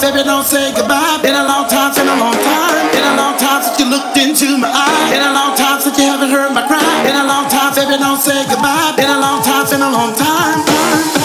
time, baby, don't say goodbye. Been a long time, been a long time. Been a long time since you looked into my eyes. Been a long time since you haven't heard my cry. Been a long time, baby, don't say goodbye. Been a long time, been a long time. time.